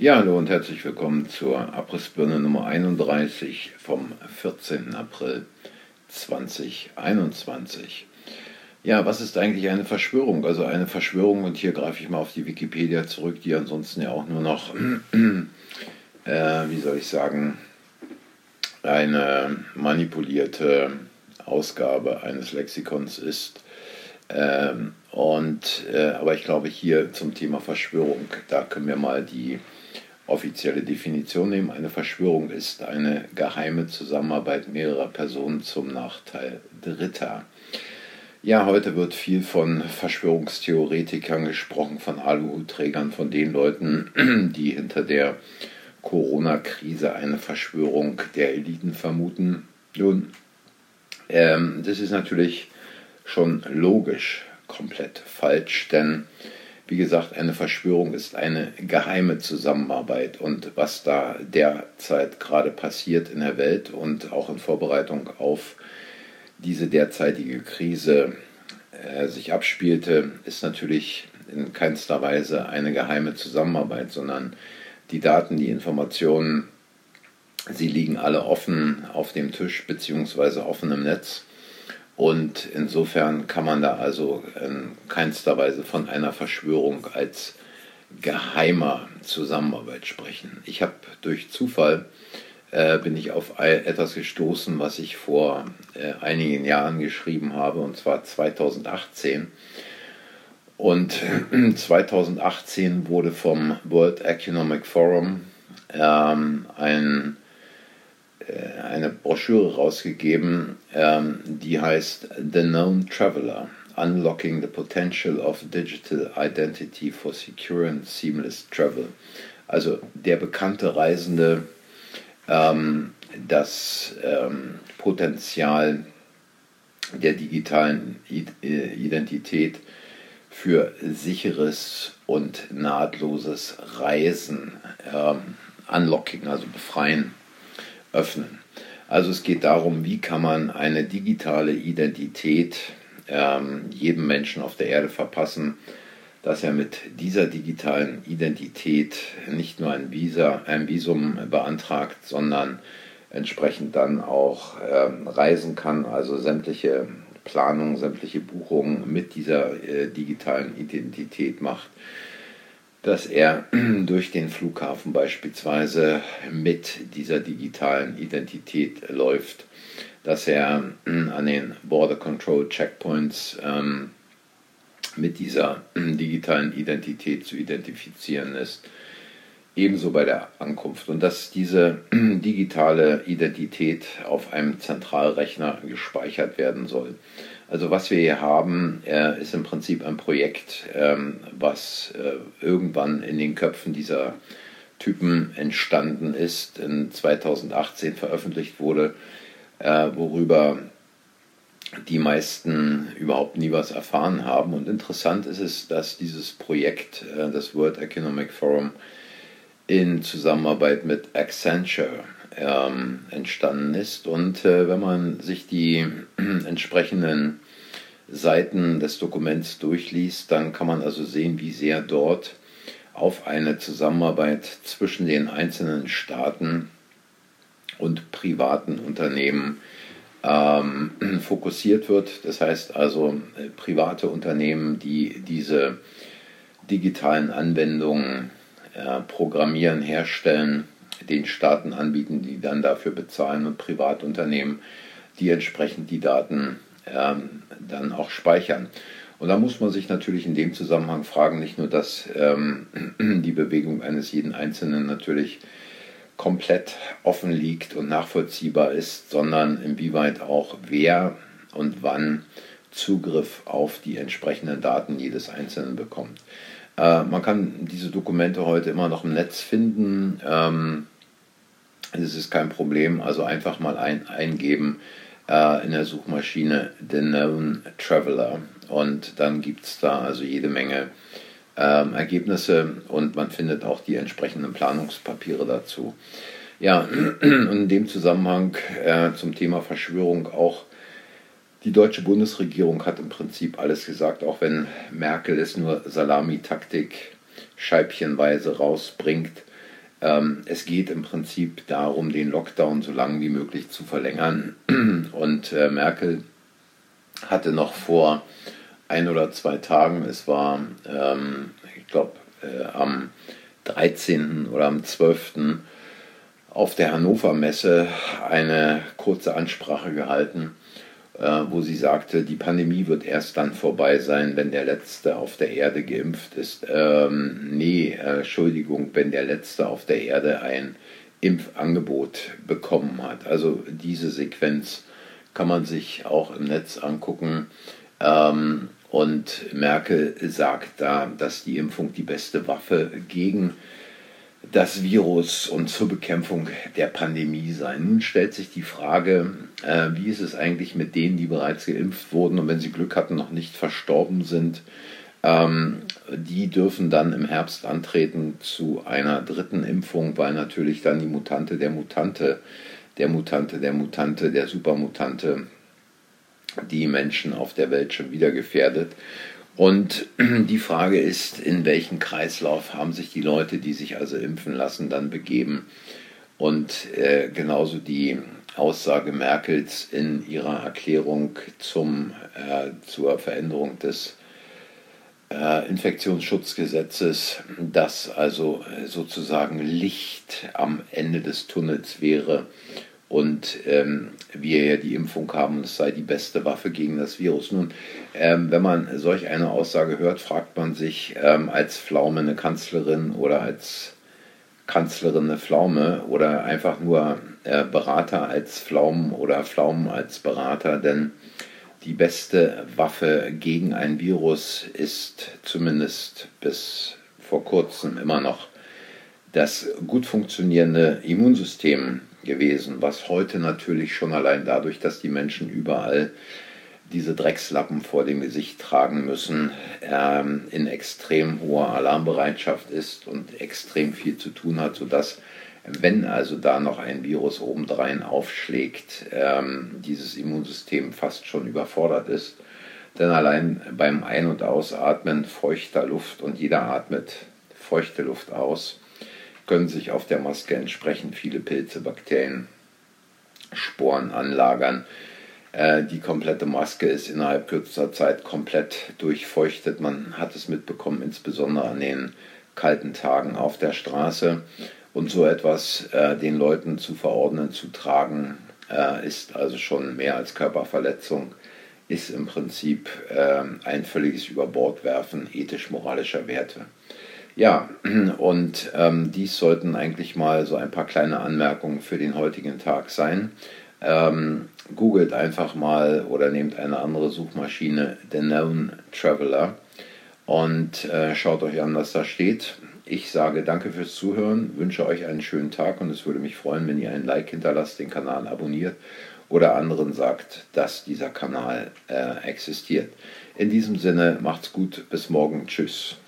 Ja, hallo und herzlich willkommen zur Abrissbirne Nummer 31 vom 14. April 2021. Ja, was ist eigentlich eine Verschwörung? Also eine Verschwörung, und hier greife ich mal auf die Wikipedia zurück, die ansonsten ja auch nur noch, äh, wie soll ich sagen, eine manipulierte Ausgabe eines Lexikons ist. Ähm, und, äh, aber ich glaube, hier zum Thema Verschwörung, da können wir mal die offizielle Definition nehmen. Eine Verschwörung ist eine geheime Zusammenarbeit mehrerer Personen zum Nachteil Dritter. Ja, heute wird viel von Verschwörungstheoretikern gesprochen, von Aluhutträgern, von den Leuten, die hinter der Corona-Krise eine Verschwörung der Eliten vermuten. Nun, ähm, das ist natürlich schon logisch komplett falsch, denn wie gesagt, eine Verschwörung ist eine geheime Zusammenarbeit und was da derzeit gerade passiert in der Welt und auch in Vorbereitung auf diese derzeitige Krise äh, sich abspielte, ist natürlich in keinster Weise eine geheime Zusammenarbeit, sondern die Daten, die Informationen, sie liegen alle offen auf dem Tisch bzw. offen im Netz. Und insofern kann man da also in keinster Weise von einer Verschwörung als geheimer Zusammenarbeit sprechen. Ich habe durch Zufall äh, bin ich auf etwas gestoßen, was ich vor äh, einigen Jahren geschrieben habe, und zwar 2018. Und 2018 wurde vom World Economic Forum ähm, ein eine Broschüre rausgegeben, ähm, die heißt The Known Traveler, Unlocking the Potential of Digital Identity for Secure and Seamless Travel. Also der bekannte Reisende, ähm, das ähm, Potenzial der digitalen äh, Identität für sicheres und nahtloses Reisen, ähm, Unlocking, also befreien öffnen. Also es geht darum, wie kann man eine digitale Identität ähm, jedem Menschen auf der Erde verpassen, dass er mit dieser digitalen Identität nicht nur ein, Visa, ein Visum beantragt, sondern entsprechend dann auch ähm, reisen kann, also sämtliche Planungen, sämtliche Buchungen mit dieser äh, digitalen Identität macht dass er durch den Flughafen beispielsweise mit dieser digitalen Identität läuft, dass er an den Border Control Checkpoints ähm, mit dieser digitalen Identität zu identifizieren ist, ebenso bei der Ankunft. Und dass diese digitale Identität auf einem Zentralrechner gespeichert werden soll. Also was wir hier haben, äh, ist im Prinzip ein Projekt, ähm, was äh, irgendwann in den Köpfen dieser Typen entstanden ist, in 2018 veröffentlicht wurde, äh, worüber die meisten überhaupt nie was erfahren haben. Und interessant ist es, dass dieses Projekt, äh, das World Economic Forum, in Zusammenarbeit mit Accenture ähm, entstanden ist. Und äh, wenn man sich die entsprechenden Seiten des Dokuments durchliest, dann kann man also sehen, wie sehr dort auf eine Zusammenarbeit zwischen den einzelnen Staaten und privaten Unternehmen ähm, fokussiert wird. Das heißt also äh, private Unternehmen, die diese digitalen Anwendungen äh, programmieren, herstellen, den Staaten anbieten, die dann dafür bezahlen und Privatunternehmen, die entsprechend die Daten ähm, dann auch speichern. Und da muss man sich natürlich in dem Zusammenhang fragen, nicht nur, dass ähm, die Bewegung eines jeden Einzelnen natürlich komplett offen liegt und nachvollziehbar ist, sondern inwieweit auch wer und wann Zugriff auf die entsprechenden Daten jedes Einzelnen bekommt. Äh, man kann diese Dokumente heute immer noch im Netz finden. Ähm, das ist kein Problem. Also einfach mal ein, eingeben äh, in der Suchmaschine The Known Traveler. Und dann gibt es da also jede Menge ähm, Ergebnisse und man findet auch die entsprechenden Planungspapiere dazu. Ja, in dem Zusammenhang äh, zum Thema Verschwörung auch die deutsche Bundesregierung hat im Prinzip alles gesagt, auch wenn Merkel es nur Salamitaktik scheibchenweise rausbringt Ähm, es geht im Prinzip darum, den Lockdown so lange wie möglich zu verlängern. Und äh, Merkel hatte noch vor ein oder zwei Tagen, es war, ähm, ich glaube, äh, am 13. oder am 12. auf der Hannover Messe eine kurze Ansprache gehalten wo sie sagte, die Pandemie wird erst dann vorbei sein, wenn der Letzte auf der Erde geimpft ist. Ähm, nee, äh, Entschuldigung, wenn der Letzte auf der Erde ein Impfangebot bekommen hat. Also diese Sequenz kann man sich auch im Netz angucken. Ähm, und Merkel sagt da, dass die Impfung die beste Waffe gegen das Virus und zur Bekämpfung der Pandemie sein. Nun stellt sich die Frage, äh, wie ist es eigentlich mit denen, die bereits geimpft wurden und wenn sie Glück hatten, noch nicht verstorben sind. Ähm, die dürfen dann im Herbst antreten zu einer dritten Impfung, weil natürlich dann die Mutante der Mutante, der Mutante der Mutante, der Supermutante die Menschen auf der Welt schon wieder gefährdet. Und die Frage ist, in welchen Kreislauf haben sich die Leute, die sich also impfen lassen, dann begeben? Und äh, genauso die Aussage Merkels in ihrer Erklärung zum, äh, zur Veränderung des äh, Infektionsschutzgesetzes, dass also sozusagen Licht am Ende des Tunnels wäre und ähm, wir ja die Impfung haben, es sei die beste Waffe gegen das Virus. Nun, ähm, wenn man solch eine Aussage hört, fragt man sich ähm, als Pflaume eine Kanzlerin oder als Kanzlerin eine Pflaume oder einfach nur äh, Berater als Pflaumen oder Pflaumen als Berater, denn die beste Waffe gegen ein Virus ist zumindest bis vor kurzem immer noch das gut funktionierende Immunsystem gewesen, was heute natürlich schon allein dadurch, dass die Menschen überall diese Dreckslappen vor dem Gesicht tragen müssen, ähm, in extrem hoher Alarmbereitschaft ist und extrem viel zu tun hat, sodass, wenn also da noch ein Virus obendrein aufschlägt, ähm, dieses Immunsystem fast schon überfordert ist. Denn allein beim Ein- und Ausatmen feuchter Luft und jeder atmet feuchte Luft aus, können sich auf der Maske entsprechend viele Pilze, Bakterien, Sporen anlagern. Äh, die komplette Maske ist innerhalb kürzester Zeit komplett durchfeuchtet. Man hat es mitbekommen, insbesondere an den kalten Tagen auf der Straße. Und so etwas äh, den Leuten zu verordnen, zu tragen, äh, ist also schon mehr als Körperverletzung, ist im Prinzip äh, ein völliges Überbordwerfen ethisch-moralischer Werte. Ja, und ähm, dies sollten eigentlich mal so ein paar kleine Anmerkungen für den heutigen Tag sein. Ähm, googelt einfach mal oder nehmt eine andere Suchmaschine, The Known Traveler, und äh, schaut euch an, was da steht. Ich sage danke fürs Zuhören, wünsche euch einen schönen Tag und es würde mich freuen, wenn ihr ein Like hinterlasst, den Kanal abonniert oder anderen sagt, dass dieser Kanal äh, existiert. In diesem Sinne, macht's gut, bis morgen, tschüss.